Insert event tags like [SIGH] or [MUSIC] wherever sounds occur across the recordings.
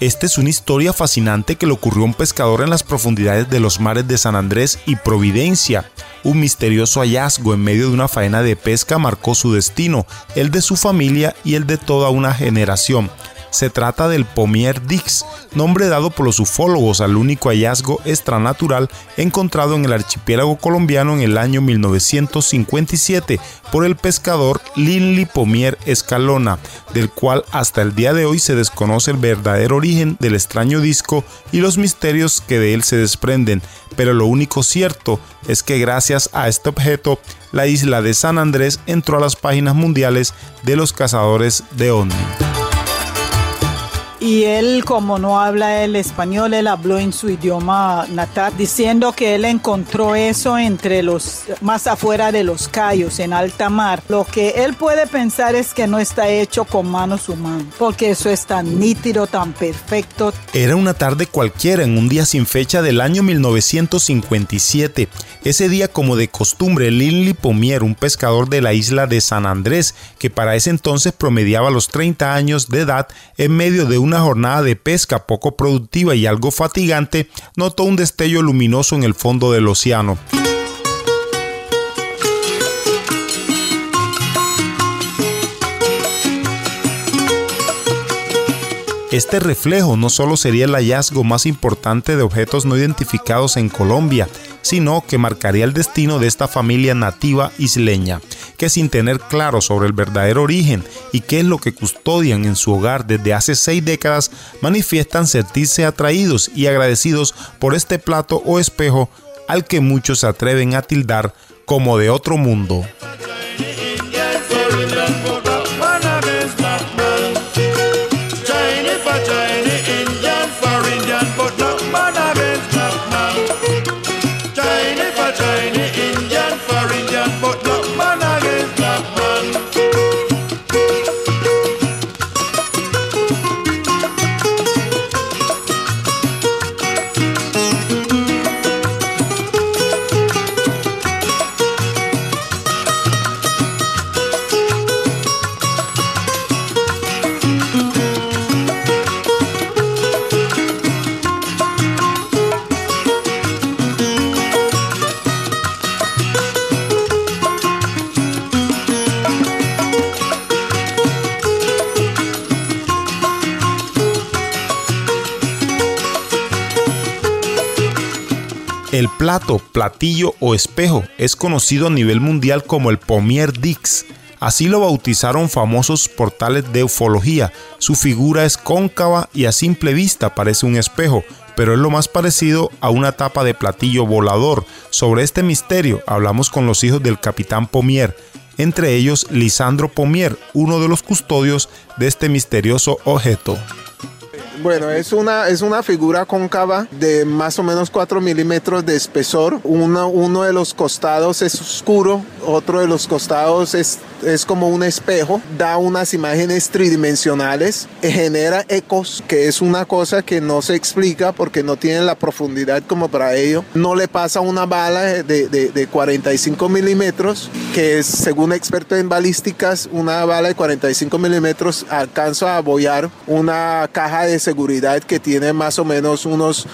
Esta es una historia fascinante que le ocurrió a un pescador en las profundidades de los mares de San Andrés y Providencia. Un misterioso hallazgo en medio de una faena de pesca marcó su destino, el de su familia y el de toda una generación. Se trata del Pomier Dix, nombre dado por los ufólogos al único hallazgo extranatural encontrado en el archipiélago colombiano en el año 1957 por el pescador Linley Pomier Escalona, del cual hasta el día de hoy se desconoce el verdadero origen del extraño disco y los misterios que de él se desprenden, pero lo único cierto es que gracias a este objeto la isla de San Andrés entró a las páginas mundiales de los cazadores de ovni y él como no habla el español, él habló en su idioma natal, diciendo que él encontró eso entre los, más afuera de los callos, en alta mar. Lo que él puede pensar es que no está hecho con manos humanas, porque eso es tan nítido, tan perfecto. Era una tarde cualquiera en un día sin fecha del año 1957. Ese día, como de costumbre, Linley Pomier, un pescador de la isla de San Andrés, que para ese entonces promediaba los 30 años de edad, en medio de un una jornada de pesca poco productiva y algo fatigante, notó un destello luminoso en el fondo del océano. Este reflejo no solo sería el hallazgo más importante de objetos no identificados en Colombia, sino que marcaría el destino de esta familia nativa isleña, que sin tener claro sobre el verdadero origen y qué es lo que custodian en su hogar desde hace seis décadas, manifiestan sentirse atraídos y agradecidos por este plato o espejo al que muchos se atreven a tildar como de otro mundo. El plato, platillo o espejo es conocido a nivel mundial como el Pomier Dix. Así lo bautizaron famosos portales de ufología. Su figura es cóncava y a simple vista parece un espejo, pero es lo más parecido a una tapa de platillo volador. Sobre este misterio hablamos con los hijos del capitán Pomier, entre ellos Lisandro Pomier, uno de los custodios de este misterioso objeto. Bueno, es una, es una figura cóncava de más o menos 4 milímetros de espesor. Uno, uno de los costados es oscuro, otro de los costados es, es como un espejo, da unas imágenes tridimensionales, genera ecos, que es una cosa que no se explica porque no tiene la profundidad como para ello. No le pasa una bala de, de, de 45 milímetros, que es, según expertos en balísticas, una bala de 45 milímetros alcanza a abollar una caja de seguridad que tiene más o menos unos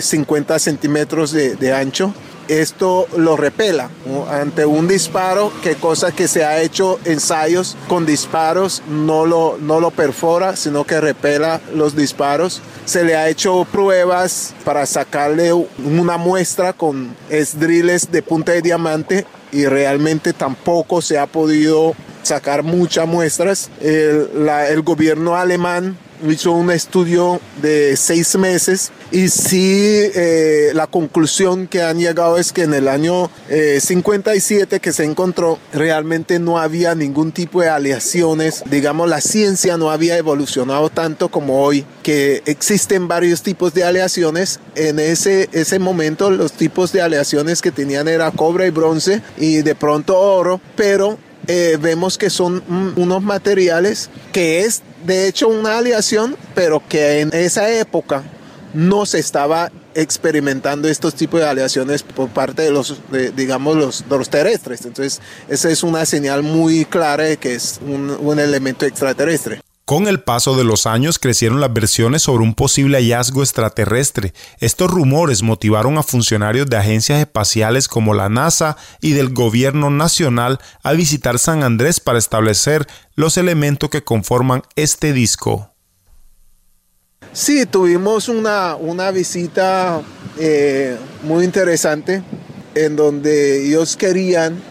50 eh, centímetros de, ancho esto lo repela ante un disparo, que cosa que se ha hecho ensayos con disparos, no lo, no lo perfora, sino que repela los disparos. Se le ha hecho pruebas para sacarle una muestra con esdriles de punta de diamante y realmente tampoco se ha podido sacar muchas muestras. El gobierno alemán hizo un estudio de seis meses y sí eh, la conclusión que han llegado es que en el año 57 eh, que se encontró realmente no había ningún tipo de aleaciones, digamos la ciencia no había evolucionado tanto como hoy, que existen varios tipos de aleaciones, en ese, ese momento los tipos de aleaciones que tenían era cobre y bronce y de pronto oro, pero eh, vemos que son unos materiales que es de hecho una aleación, pero que en esa época no se estaba experimentando estos tipos de aleaciones por parte de los, digamos, los, terrestres. Entonces, esa es una señal muy clara de que es un elemento extraterrestre. Con el paso de los años crecieron las versiones sobre un posible hallazgo extraterrestre. Estos rumores motivaron a funcionarios de agencias espaciales como la NASA y del gobierno nacional a visitar San Andrés para establecer los elementos que conforman este disco. Sí, tuvimos una, una visita eh, muy interesante en donde ellos querían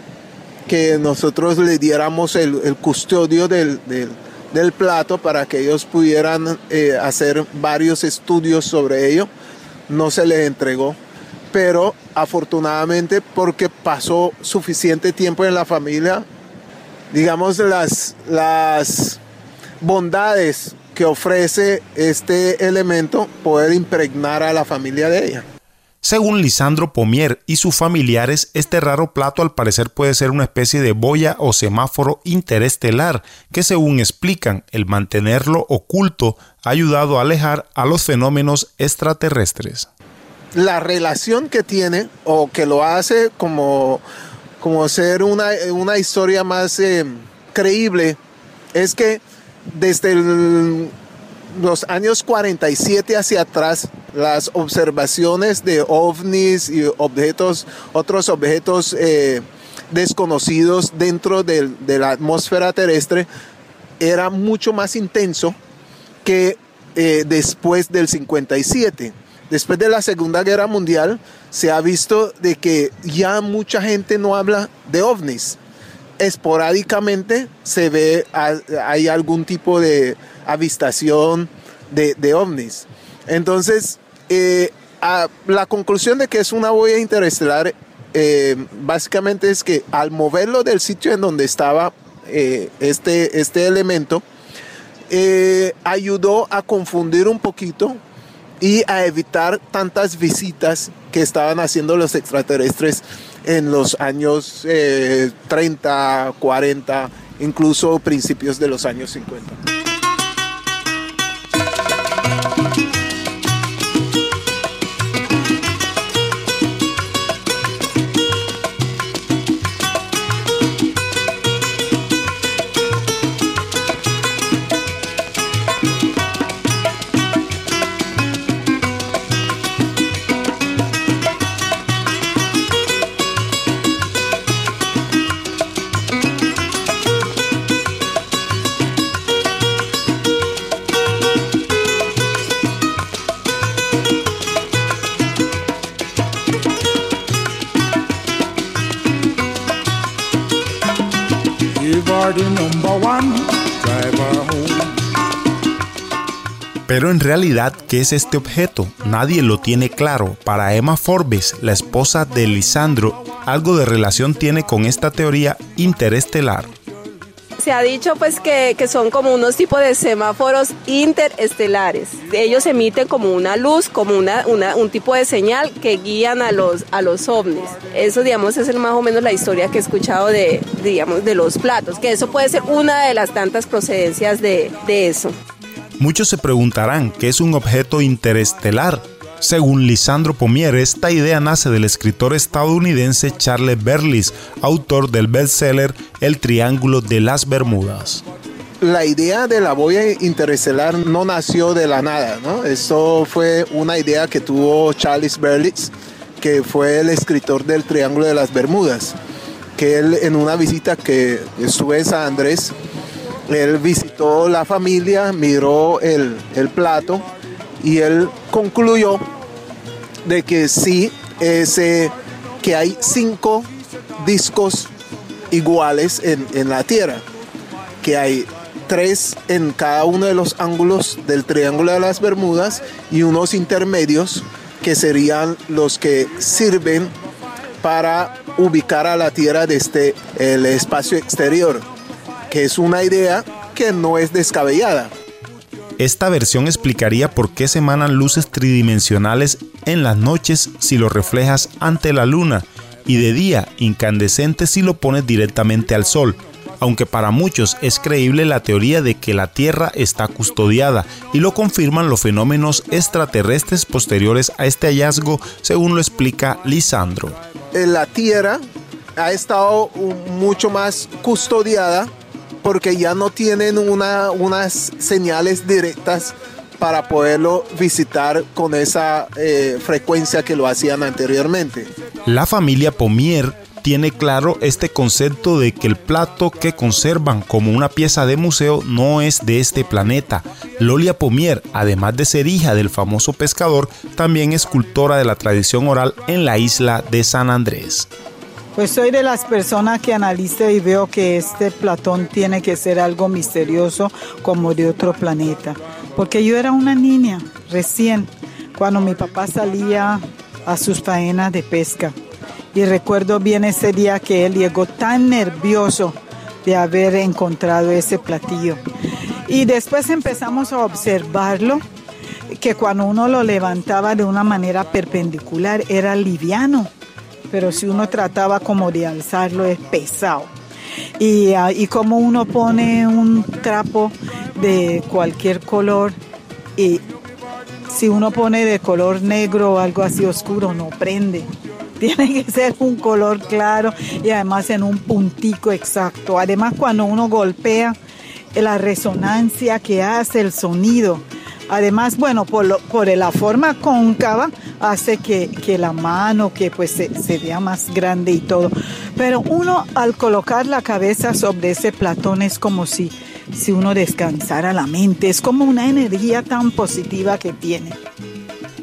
que nosotros le diéramos el, custodio del del plato para que ellos pudieran eh, hacer varios estudios sobre ello. No se les entregó, pero afortunadamente porque pasó suficiente tiempo en la familia, digamos las, las bondades que ofrece este elemento poder impregnar a la familia de ella. Según Lisandro Pomier y sus familiares, este raro plato al parecer puede ser una especie de boya o semáforo interestelar que según explican, el mantenerlo oculto ha ayudado a alejar a los fenómenos extraterrestres. La relación que tiene o que lo hace como, como ser una, una historia más eh, creíble es que desde los años 47 hacia atrás las observaciones de ovnis y objetos, otros objetos eh, desconocidos dentro de, la atmósfera terrestre era mucho más intenso que eh, después del 57. Después de la Segunda Guerra Mundial se ha visto de que ya mucha gente no habla de ovnis. Esporádicamente se ve, hay algún tipo de avistación de ovnis. Entonces, eh, la conclusión de que es una boya interestelar eh, básicamente es que al moverlo del sitio en donde estaba eh, este, este elemento, ayudó a confundir un poquito y a evitar tantas visitas que estaban haciendo los extraterrestres en los años 30, 40, incluso principios de los años 50. Pero en realidad, ¿qué es este objeto? Nadie lo tiene claro. Para Emma Forbes, la esposa de Lisandro, algo de relación tiene con esta teoría interestelar. Se ha dicho pues que, son como unos tipos de semáforos interestelares. Ellos emiten como una luz, como una, un tipo de señal que guían a los, a los ovnis. Eso digamos es más o menos la historia que he escuchado de, digamos, de los platos, que eso puede ser una de las tantas procedencias de, de eso. Muchos se preguntarán qué es un objeto interestelar. Según Lisandro Pomier, esta idea nace del escritor estadounidense Charles Berlis, autor del bestseller El Triángulo de las Bermudas. La idea de la boya interestelar no nació de la nada, ¿no? Eso fue una idea que tuvo Charles Berlis que fue el escritor del Triángulo de las Bermudas, que él en una visita que estuve en San Andrés, él visitó la familia, miró el, el plato y él concluyó de que sí, ese, que hay cinco discos iguales en, en la Tierra, que hay tres en cada uno de los ángulos del Triángulo de las Bermudas y unos intermedios que serían los que sirven para ubicar a la Tierra desde el espacio exterior, que es una idea que no es descabellada. Esta versión explicaría por qué se emanan luces tridimensionales en las noches si lo reflejas ante la luna y de día incandescentes si lo pones directamente al sol aunque para muchos es creíble la teoría de que la Tierra está custodiada y lo confirman los fenómenos extraterrestres posteriores a este hallazgo, según lo explica Lisandro. Eh, la Tierra ha estado mucho más custodiada porque ya no tienen una, unas señales directas para poderlo visitar con esa eh, frecuencia que lo hacían anteriormente. La familia Pomier tiene claro este concepto de que el plato que conservan como una pieza de museo no es de este planeta. Lolia Pomier, además de ser hija del famoso pescador, también es cultora de la tradición oral en la isla de San Andrés. Pues soy de las personas que analice y veo que este platón tiene que ser algo misterioso como de otro planeta. Porque yo era una niña recién cuando mi papá salía a sus faenas de pesca. Y recuerdo bien ese día que él llegó tan nervioso de haber encontrado ese platillo. Y después empezamos a observarlo, que cuando uno lo levantaba de una manera perpendicular era liviano, pero si uno trataba como de alzarlo es pesado. Y, ah, y como uno pone un trapo de cualquier color y si uno pone de color negro o algo así oscuro no prende. [LAUGHS] Tiene que ser un color claro y además en un puntico exacto. Además cuando uno golpea, la resonancia que hace el sonido. Además, bueno, por, por la forma cóncava hace que, la mano que pues se, se, vea más grande y todo. Pero uno al colocar la cabeza sobre ese platón es como si, si uno descansara la mente. Es como una energía tan positiva que tiene.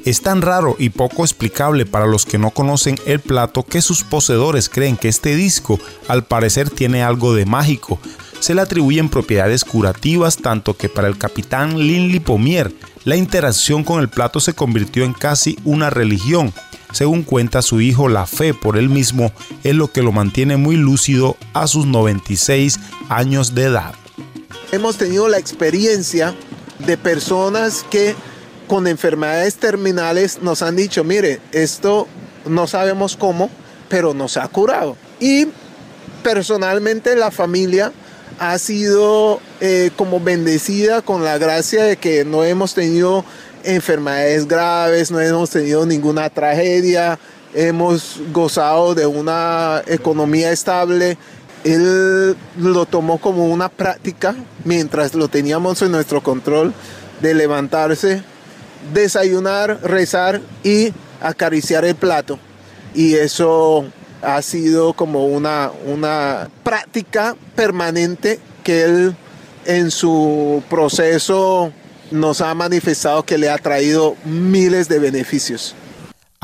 Es tan raro y poco explicable para los que no conocen el plato que sus poseedores creen que este disco al parecer tiene algo de mágico. Se le atribuyen propiedades curativas tanto que para el capitán Linley Pomier la interacción con el plato se convirtió en casi una religión. Según cuenta su hijo, la fe por él mismo es lo que lo mantiene muy lúcido a sus 96 años de edad. Hemos tenido la experiencia de personas que con enfermedades terminales nos han dicho, mire, esto no sabemos cómo, pero nos ha curado. Y personalmente la familia ha sido eh, como bendecida con la gracia de que no hemos tenido enfermedades graves, no hemos tenido ninguna tragedia, hemos gozado de una economía estable. Él lo tomó como una práctica mientras lo teníamos en nuestro control de levantarse desayunar, rezar y acariciar el plato. Y eso ha sido como una, una práctica permanente que él en su proceso nos ha manifestado que le ha traído miles de beneficios.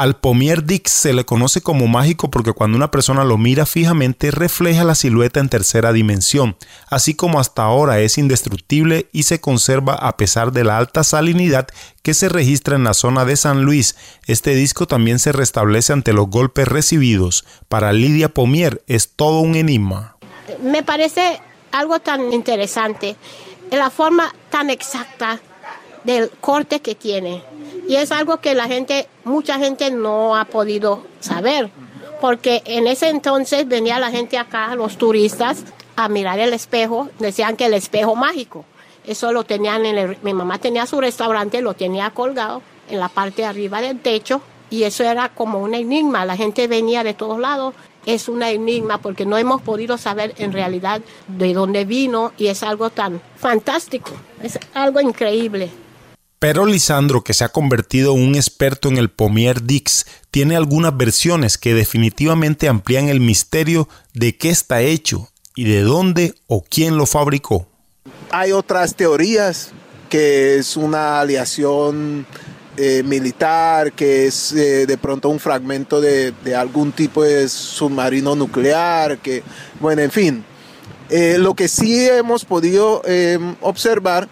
Al Pomier Dix se le conoce como mágico porque cuando una persona lo mira fijamente refleja la silueta en tercera dimensión, así como hasta ahora es indestructible y se conserva a pesar de la alta salinidad que se registra en la zona de San Luis. Este disco también se restablece ante los golpes recibidos. Para Lidia Pomier es todo un enigma. Me parece algo tan interesante, la forma tan exacta del corte que tiene y es algo que la gente, mucha gente no ha podido saber, porque en ese entonces venía la gente acá, los turistas, a mirar el espejo, decían que el espejo mágico. Eso lo tenían en el, mi mamá tenía su restaurante, lo tenía colgado en la parte de arriba del techo y eso era como un enigma. La gente venía de todos lados. Es un enigma porque no hemos podido saber en realidad de dónde vino y es algo tan fantástico, es algo increíble. Pero Lisandro, que se ha convertido en un experto en el Pomier Dix, tiene algunas versiones que definitivamente amplían el misterio de qué está hecho y de dónde o quién lo fabricó. Hay otras teorías que es una aleación eh, militar, que es eh, de pronto un fragmento de, algún tipo de submarino nuclear, que, bueno, en fin. Eh, lo que sí hemos podido observar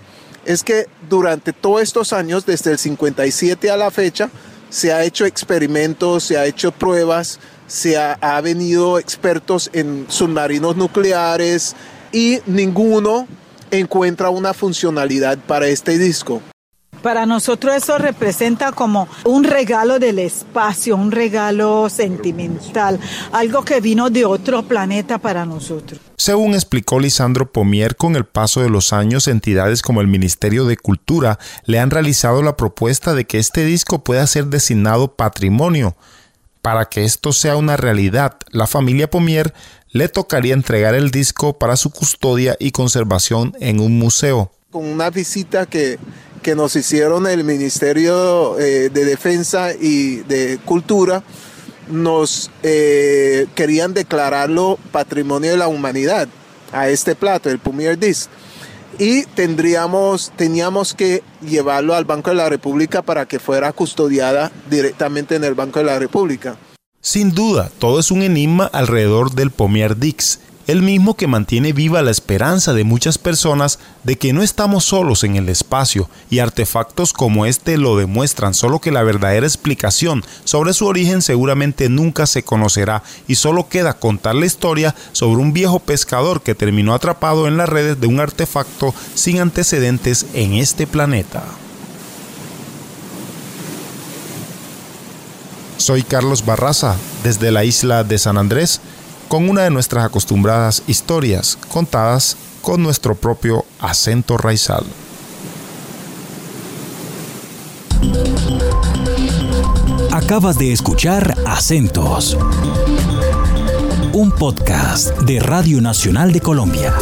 es que durante todos estos años, desde el 57 a la fecha, se ha hecho experimentos, se ha hecho pruebas, se ha, ha venido expertos en submarinos nucleares y ninguno encuentra una funcionalidad para este disco. Para nosotros eso representa como un regalo del espacio, un regalo sentimental, algo que vino de otro planeta para nosotros. Según explicó Lisandro Pomier, con el paso de los años, entidades como el Ministerio de Cultura le han realizado la propuesta de que este disco pueda ser designado patrimonio. Para que esto sea una realidad, la familia Pomier le tocaría entregar el disco para su custodia y conservación en un museo. Con una visita que que nos hicieron el Ministerio eh, de Defensa y de Cultura, nos eh, querían declararlo Patrimonio de la Humanidad a este plato, el Pumier Disc. Y tendríamos, teníamos que llevarlo al Banco de la República para que fuera custodiada directamente en el Banco de la República. Sin duda, todo es un enigma alrededor del Pomier Dix el mismo que mantiene viva la esperanza de muchas personas de que no estamos solos en el espacio y artefactos como este lo demuestran, solo que la verdadera explicación sobre su origen seguramente nunca se conocerá y solo queda contar la historia sobre un viejo pescador que terminó atrapado en las redes de un artefacto sin antecedentes en este planeta. Soy Carlos Barraza, desde la isla de San Andrés con una de nuestras acostumbradas historias contadas con nuestro propio acento raizal. Acabas de escuchar Acentos, un podcast de Radio Nacional de Colombia.